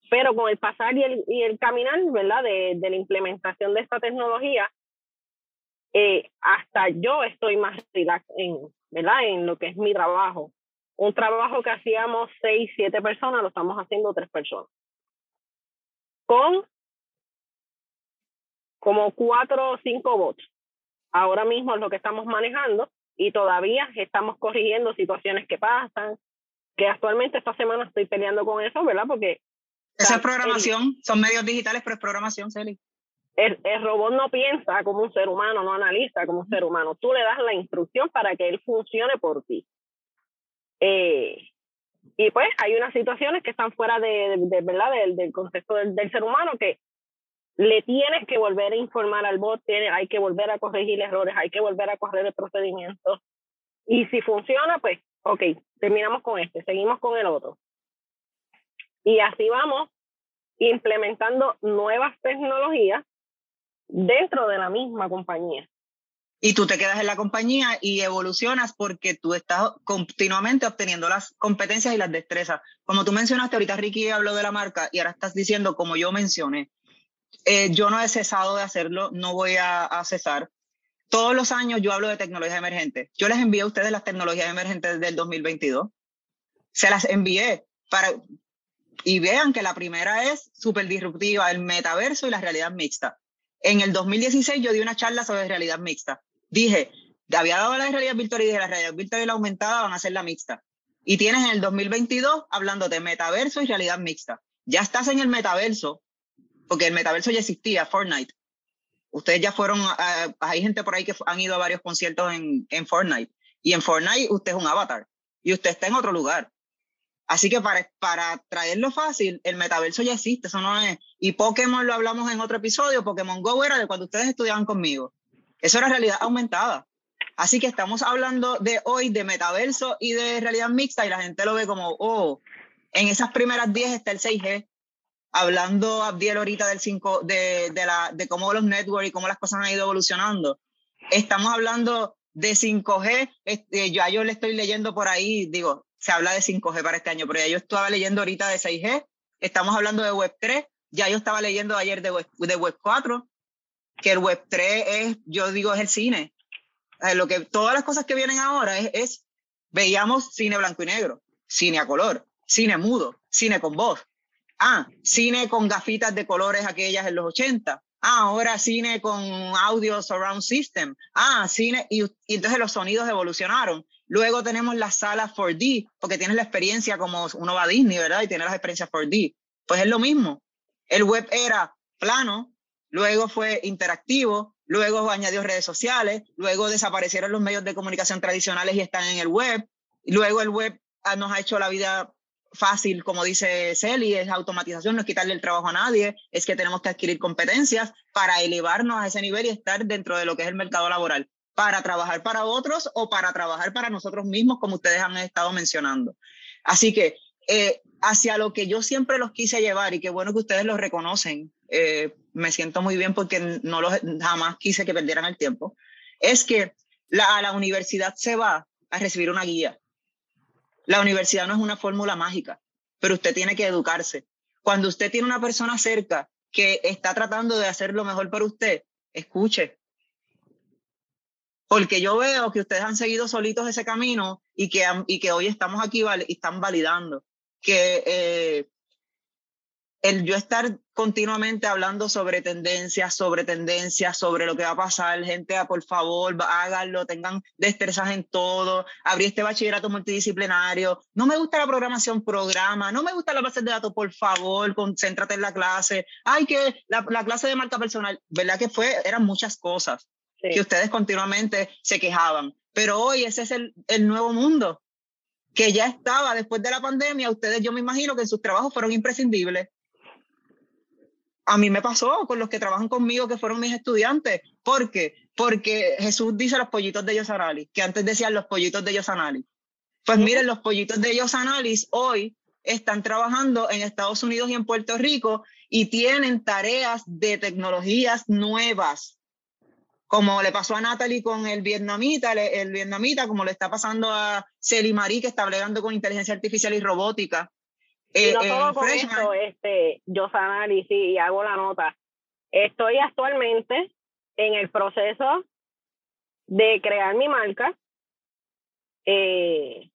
Pero con el pasar y el, y el caminar, ¿verdad? De, de la implementación de esta tecnología, eh, hasta yo estoy más relax en, ¿verdad? En lo que es mi trabajo. Un trabajo que hacíamos seis, siete personas, lo estamos haciendo tres personas. Con como cuatro o cinco bots. Ahora mismo es lo que estamos manejando y todavía estamos corrigiendo situaciones que pasan, que actualmente esta semana estoy peleando con eso, ¿verdad? Porque esa es programación, son medios digitales, pero es programación, Celi. el, el, robot no piensa como un ser humano, no analiza como un ser humano. Tú le das la instrucción para que él funcione por ti. Eh, y pues hay unas situaciones que están fuera de, de, ¿verdad? Del, del del, ser humano que le tienes que volver a informar al bot, tiene, hay que volver a corregir errores, hay que volver a correr el procedimiento. Y si funciona, pues, ok, terminamos con este, seguimos con el otro. Y así vamos implementando nuevas tecnologías dentro de la misma compañía. Y tú te quedas en la compañía y evolucionas porque tú estás continuamente obteniendo las competencias y las destrezas. Como tú mencionaste, ahorita Ricky habló de la marca y ahora estás diciendo, como yo mencioné, eh, yo no he cesado de hacerlo, no voy a, a, cesar. Todos los años yo hablo de tecnologías emergentes. Yo les envié a ustedes las tecnologías emergentes del 2022. Se las envié para, y vean que la primera es súper disruptiva, el metaverso y la realidad mixta. En el 2016 yo di una charla sobre realidad mixta. Dije, había dado la realidad virtual y dije, la realidad virtual y la aumentada van a ser la mixta. Y tienes en el 2022 hablando de metaverso y realidad mixta. Ya estás en el metaverso, porque el metaverso ya existía, Fortnite. Ustedes ya fueron, uh, hay gente por ahí que han ido a varios conciertos en, en Fortnite. Y en Fortnite usted es un avatar y usted está en otro lugar. Así que para, para traerlo fácil, el metaverso ya existe, eso no es. Y Pokémon lo hablamos en otro episodio, Pokémon Go era de cuando ustedes estudiaban conmigo. Eso era realidad aumentada. Así que estamos hablando de hoy de metaverso y de realidad mixta y la gente lo ve como, oh, en esas primeras 10 está el 6G. Hablando Abdiel ahorita del 5, de, de, la, de cómo los networks y cómo las cosas han ido evolucionando. Estamos hablando de 5G, este, ya yo le estoy leyendo por ahí, digo, se habla de 5G para este año, pero ya yo estaba leyendo ahorita de 6G, estamos hablando de Web 3, ya yo estaba leyendo ayer de Web, de Web 4, que el Web 3 es, yo digo, es el cine. Lo que, todas las cosas que vienen ahora es, es, veíamos cine blanco y negro, cine a color, cine mudo, cine con voz. Ah, cine con gafitas de colores aquellas en los 80. Ah, ahora cine con audio surround system. Ah, cine, y, y entonces los sonidos evolucionaron. Luego tenemos las salas 4D, porque tienes la experiencia como uno va a Disney, ¿verdad? Y tiene las experiencias 4D. Pues es lo mismo. El web era plano, luego fue interactivo, luego añadió redes sociales, luego desaparecieron los medios de comunicación tradicionales y están en el web, luego el web ah, nos ha hecho la vida fácil, como dice Celi, es automatización, no es quitarle el trabajo a nadie, es que tenemos que adquirir competencias para elevarnos a ese nivel y estar dentro de lo que es el mercado laboral, para trabajar para otros o para trabajar para nosotros mismos, como ustedes han estado mencionando. Así que eh, hacia lo que yo siempre los quise llevar y qué bueno que ustedes lo reconocen, eh, me siento muy bien porque no los, jamás quise que perdieran el tiempo, es que la, a la universidad se va a recibir una guía. La universidad no es una fórmula mágica, pero usted tiene que educarse. Cuando usted tiene una persona cerca que está tratando de hacer lo mejor para usted, escuche. Porque yo veo que ustedes han seguido solitos ese camino y que, y que hoy estamos aquí y están validando que eh, el yo estar continuamente hablando sobre tendencias, sobre tendencias, sobre lo que va a pasar, gente, ah, por favor, háganlo, tengan destrezas en todo, abrí este bachillerato multidisciplinario, no me gusta la programación, programa, no me gusta la base de datos, por favor, concéntrate en la clase, ay, que la, la clase de marca personal, ¿verdad que fue? Eran muchas cosas sí. que ustedes continuamente se quejaban, pero hoy ese es el, el nuevo mundo que ya estaba después de la pandemia, ustedes yo me imagino que en sus trabajos fueron imprescindibles a mí me pasó con los que trabajan conmigo, que fueron mis estudiantes. ¿Por qué? Porque Jesús dice los pollitos de Yosanali, que antes decían los pollitos de Yosanali. Pues miren, los pollitos de Yosanali hoy están trabajando en Estados Unidos y en Puerto Rico y tienen tareas de tecnologías nuevas, como le pasó a Natalie con el vietnamita, el, el vietnamita, como le está pasando a Celi Marie, que está hablando con inteligencia artificial y robótica. Y no solo con esto, este, yo y hago la nota. Estoy actualmente en el proceso de crear mi marca, eh,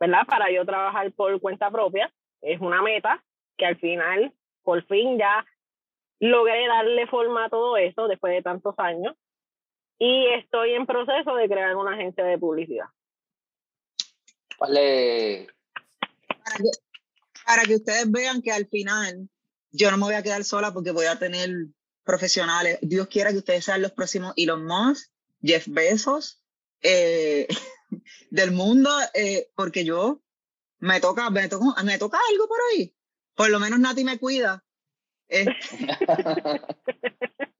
¿verdad? Para yo trabajar por cuenta propia. Es una meta que al final, por fin, ya logré darle forma a todo esto después de tantos años. Y estoy en proceso de crear una agencia de publicidad. Vale para que ustedes vean que al final yo no me voy a quedar sola porque voy a tener profesionales. Dios quiera que ustedes sean los próximos Elon Musk, Jeff Bezos, eh, del mundo, eh, porque yo me toca, me toca, me toca algo por ahí. Por lo menos Nati me cuida. Eh,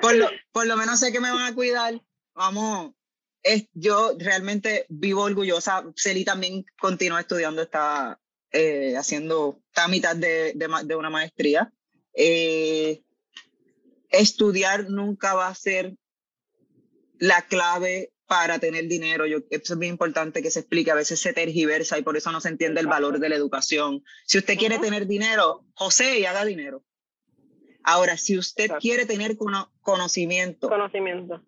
por, lo, por lo menos sé que me van a cuidar. Vamos, es, yo realmente vivo orgullosa. Celi también continúa estudiando, está haciendo, está a mitad de, de, de una maestría. estudiar nunca va a ser la clave para tener dinero. Yo, eso es bien importante que se explique. A veces se tergiversa y por eso no se entiende el valor de la educación. Si usted quiere tener dinero, José, y haga dinero. Ahora, si usted quiere tener conocimiento, conocimiento.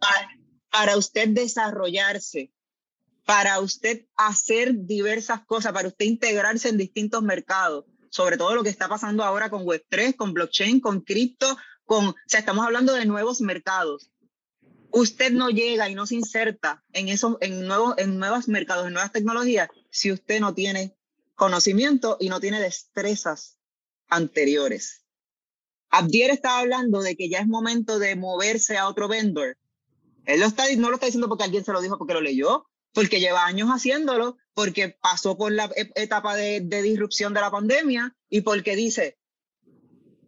Para, usted desarrollarse, para usted hacer diversas cosas, para usted integrarse en distintos mercados, sobre todo lo que está pasando ahora con Web3, con blockchain, con cripto, con, o sea, estamos hablando de nuevos mercados usted no llega y no se inserta en, esos, en, nuevos, en nuevos mercados, en nuevas tecnologías, si usted no tiene conocimiento y no tiene destrezas anteriores. Abdiel estaba hablando de que ya es momento de moverse a otro vendor. Él lo está, no lo está diciendo porque alguien se lo dijo porque lo leyó, porque lleva años haciéndolo, porque pasó por la etapa de, de disrupción de la pandemia y porque dice,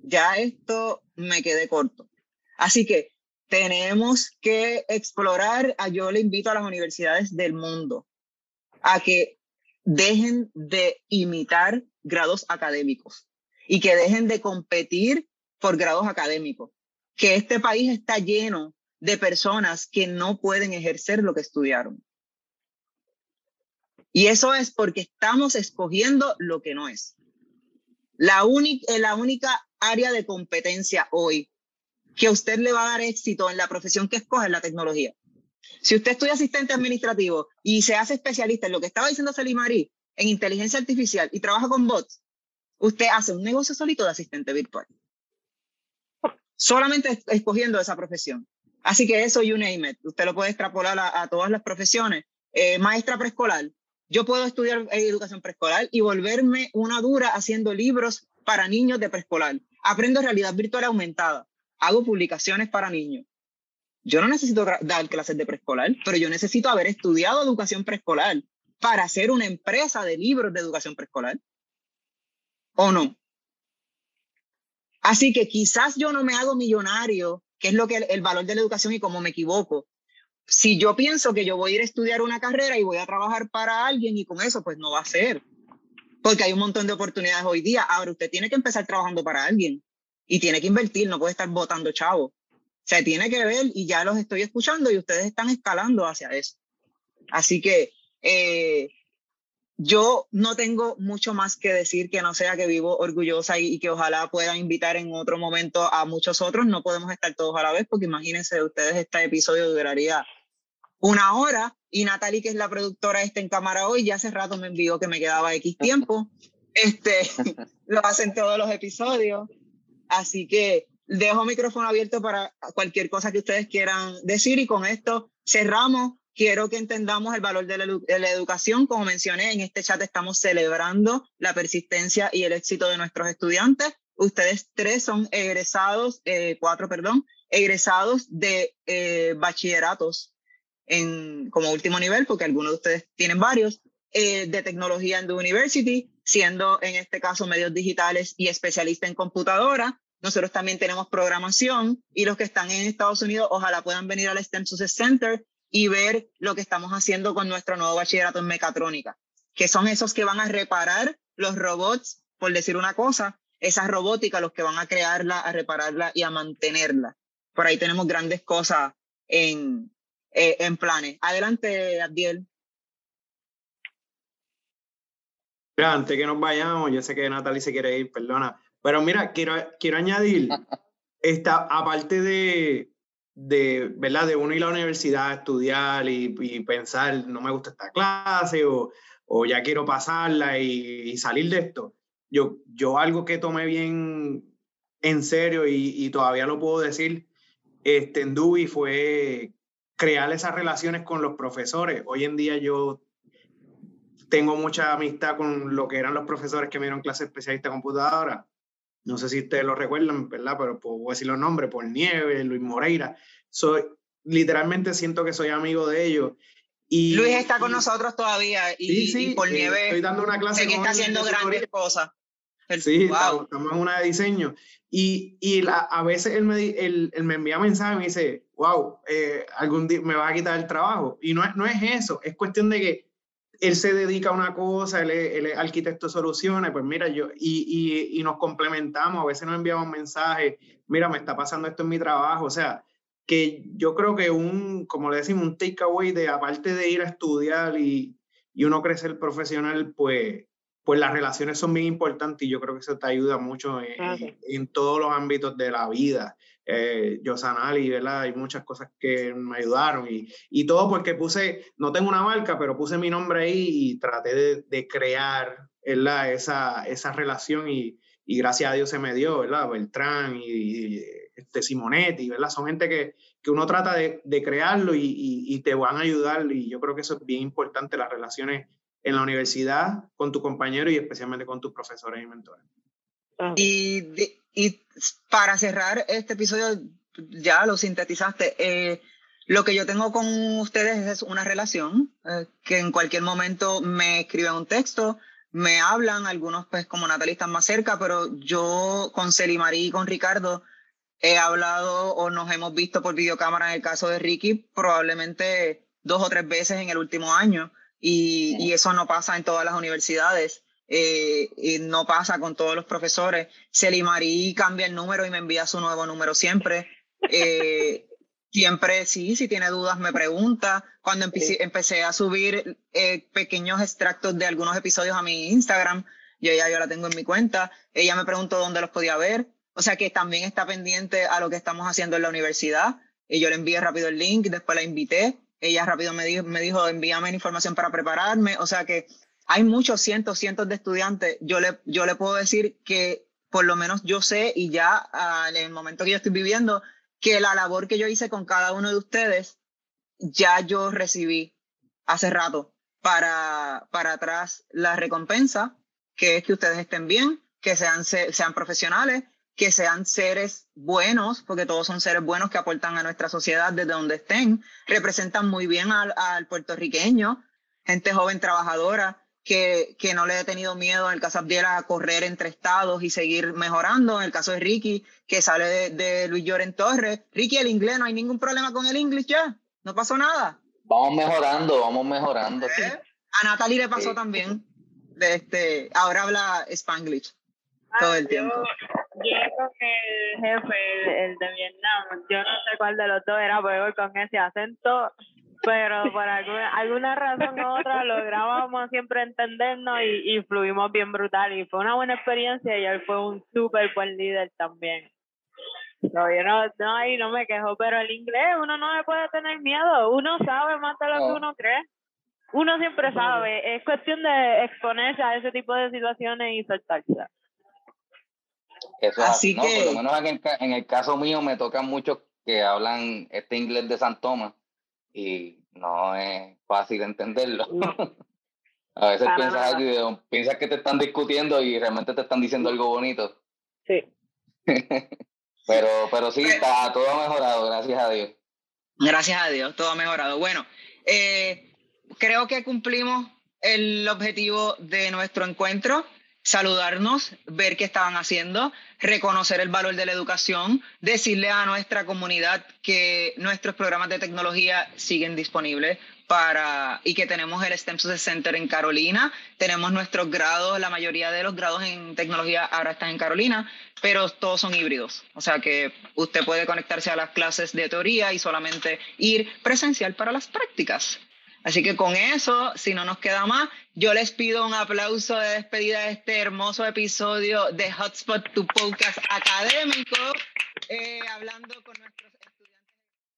ya esto me quedé corto. Así que tenemos que explorar, yo le invito a las universidades del mundo a que dejen de imitar grados académicos y que dejen de competir por grados académicos, que este país está lleno de personas que no pueden ejercer lo que estudiaron. Y eso es porque estamos escogiendo lo que no es. La, la única área de competencia hoy que a usted le va a dar éxito en la profesión que escoge en la tecnología. Si usted estudia asistente administrativo y se hace especialista en lo que estaba diciendo Marí, en inteligencia artificial y trabaja con bots, usted hace un negocio solito de asistente virtual. Solamente escogiendo esa profesión. Así que eso, you name it. Usted lo puede extrapolar a, todas las profesiones. Eh, maestra preescolar. Yo puedo estudiar educación preescolar y volverme una dura haciendo libros para niños de preescolar. Aprendo realidad virtual aumentada hago publicaciones para niños. Yo no necesito dar clases de preescolar, pero yo necesito haber estudiado educación preescolar para hacer una empresa de libros de educación preescolar. ¿O no? Así que quizás yo no me hago millonario, que es lo que el, valor de la educación y cómo me equivoco. Si yo pienso que yo voy a ir a estudiar una carrera y voy a trabajar para alguien y con eso, pues no va a ser. Porque hay un montón de oportunidades hoy día. Ahora usted tiene que empezar trabajando para alguien y tiene que invertir, no puede estar votando chavo. Se tiene que ver y ya los estoy escuchando y ustedes están escalando hacia eso. Así que eh, yo no tengo mucho más que decir que no sea que vivo orgullosa y, que ojalá pueda invitar en otro momento a muchos otros. No podemos estar todos a la vez porque imagínense ustedes, este episodio duraría una hora y Natalie, que es la productora, está en cámara hoy, ya hace rato me envió que me quedaba X tiempo. Este, lo hacen todos los episodios. Así que dejo micrófono abierto para cualquier cosa que ustedes quieran decir y con esto cerramos. Quiero que entendamos el valor de la, educación. Como mencioné, en este chat estamos celebrando la persistencia y el éxito de nuestros estudiantes. Ustedes tres son egresados, eh, cuatro, perdón, egresados de eh, bachilleratos en, como último nivel, porque algunos de ustedes tienen varios, eh, de tecnología en The University, siendo en este caso medios digitales y especialista en computadora. Nosotros también tenemos programación y los que están en Estados Unidos ojalá puedan venir al STEM Success Center y ver lo que estamos haciendo con nuestro nuevo bachillerato en mecatrónica, que son esos que van a reparar los robots, por decir una cosa, esa robótica, los que van a crearla, a repararla y a mantenerla. Por ahí tenemos grandes cosas en, eh, en planes. Adelante, Abdiel. antes que nos vayamos, yo sé que Natalie se quiere ir, perdona, pero mira, quiero, quiero añadir, esta, aparte de, de, ¿verdad? de uno ir a la universidad a estudiar y, pensar, no me gusta esta clase o, o ya quiero pasarla y, salir de esto, yo, yo algo que tomé bien en serio y, todavía lo puedo decir, este, en Dubi fue crear esas relaciones con los profesores. Hoy en día yo tengo mucha amistad con lo que eran los profesores que me dieron clase especialista computadora no sé si ustedes lo recuerdan, ¿verdad? Pero puedo decir los nombres, por Nieve, Luis Moreira. Soy, literalmente siento que soy amigo de ellos. Y, Luis está con nosotros todavía y, sí, por eh, Nieve estoy dando una clase que está haciendo grandes cosas. sí, estamos, estamos, en una de diseño. Y, y la, a veces él me, él, él me envía mensajes y me dice, wow, eh, algún día me va a quitar el trabajo. Y no es, no es eso, es cuestión de que él se dedica a una cosa, él es, él es arquitecto de soluciones, pues mira, yo, y, y, y, nos complementamos, a veces nos enviamos mensajes, mira, me está pasando esto en mi trabajo, o sea, que yo creo que un, como le decimos, un takeaway de, aparte de ir a estudiar y, y uno crecer profesional, pues, pues las relaciones son bien importantes y yo creo que eso te ayuda mucho en, en, en todos los ámbitos de la vida eh, Yosanali, ¿verdad? Hay muchas cosas que me ayudaron y, y, todo porque puse, no tengo una marca, pero puse mi nombre ahí y traté de, de crear, ¿verdad? Esa, esa relación y, y, gracias a Dios se me dio, ¿verdad? Beltrán y, y este Simonetti, ¿verdad? Son gente que, que uno trata de, de crearlo y, y, te van a ayudar y yo creo que eso es bien importante, las relaciones en la universidad con tu compañero y especialmente con tus profesores y mentores. Y, de, y para cerrar este episodio, ya lo sintetizaste, eh, lo que yo tengo con ustedes es una relación eh, que en cualquier momento me escriben un texto, me hablan, algunos pues como Natalie están más cerca, pero yo con Celimarí y con Ricardo he hablado o nos hemos visto por videocámara en el caso de Ricky probablemente dos o tres veces en el último año y, y eso no pasa en todas las universidades. Eh, y no pasa con todos los profesores. Celimarí cambia el número y me envía su nuevo número siempre. Eh, siempre, sí, si tiene dudas me pregunta. Cuando empecé, sí. empecé a subir eh, pequeños extractos de algunos episodios a mi Instagram, yo ya yo la tengo en mi cuenta, ella me preguntó dónde los podía ver. O sea que también está pendiente a lo que estamos haciendo en la universidad. Y yo le envié rápido el link, después la invité. Ella rápido me dijo, me dijo envíame la información para prepararme. O sea que hay muchos cientos, cientos de estudiantes. Yo le, yo le puedo decir que por lo menos yo sé y ya uh, en el momento que yo estoy viviendo, que la labor que yo hice con cada uno de ustedes, ya yo recibí hace rato para, para atrás la recompensa, que es que ustedes estén bien, que sean, sean profesionales, que sean seres buenos, porque todos son seres buenos que aportan a nuestra sociedad desde donde estén, representan muy bien al, al puertorriqueño, gente joven trabajadora, que, que, no le he tenido miedo en el caso de Abdiel a correr entre estados y seguir mejorando. En el caso de Ricky, que sale de, de Luis Lloren Torres. Ricky, el inglés, no hay ningún problema con el inglés ya. No pasó nada. Vamos mejorando, vamos mejorando. ¿Eh? Sí. A Natalie le pasó sí. también. De este, ahora habla Spanglish todo el tiempo. Yo, yo con el jefe, el, el, de Vietnam, yo no sé cuál de los dos era, pero con ese acento pero por alguna, alguna razón u otra lográbamos siempre entendernos y, y fluimos bien brutal y fue una buena experiencia y él fue un súper buen líder también. No, yo no, no, ahí no me quejo, pero el inglés uno no le puede tener miedo, uno sabe más de lo que uno cree. Uno siempre sabe, es cuestión de exponerse a ese tipo de situaciones y soltarse. Eso es así, así ¿no? que... Por lo menos en el, en el caso mío me tocan muchos que hablan este inglés de San Tomás y no es fácil entenderlo. No. a veces piensas, algo, piensas que te están discutiendo y realmente te están diciendo algo bonito. Sí. pero, pero sí, está todo mejorado, gracias a Dios. Gracias a Dios, todo ha mejorado. Bueno, eh, creo que cumplimos el objetivo de nuestro encuentro saludarnos, ver qué estaban haciendo, reconocer el valor de la educación, decirle a nuestra comunidad que nuestros programas de tecnología siguen disponibles para y que tenemos el STEM Success Center en Carolina, tenemos nuestros grados, la mayoría de los grados en tecnología ahora están en Carolina, pero todos son híbridos, o sea que usted puede conectarse a las clases de teoría y solamente ir presencial para las prácticas. Así que con eso, si no nos queda más, yo les pido un aplauso de despedida de este hermoso episodio de Hotspot, tu podcast académico, eh, hablando con nuestros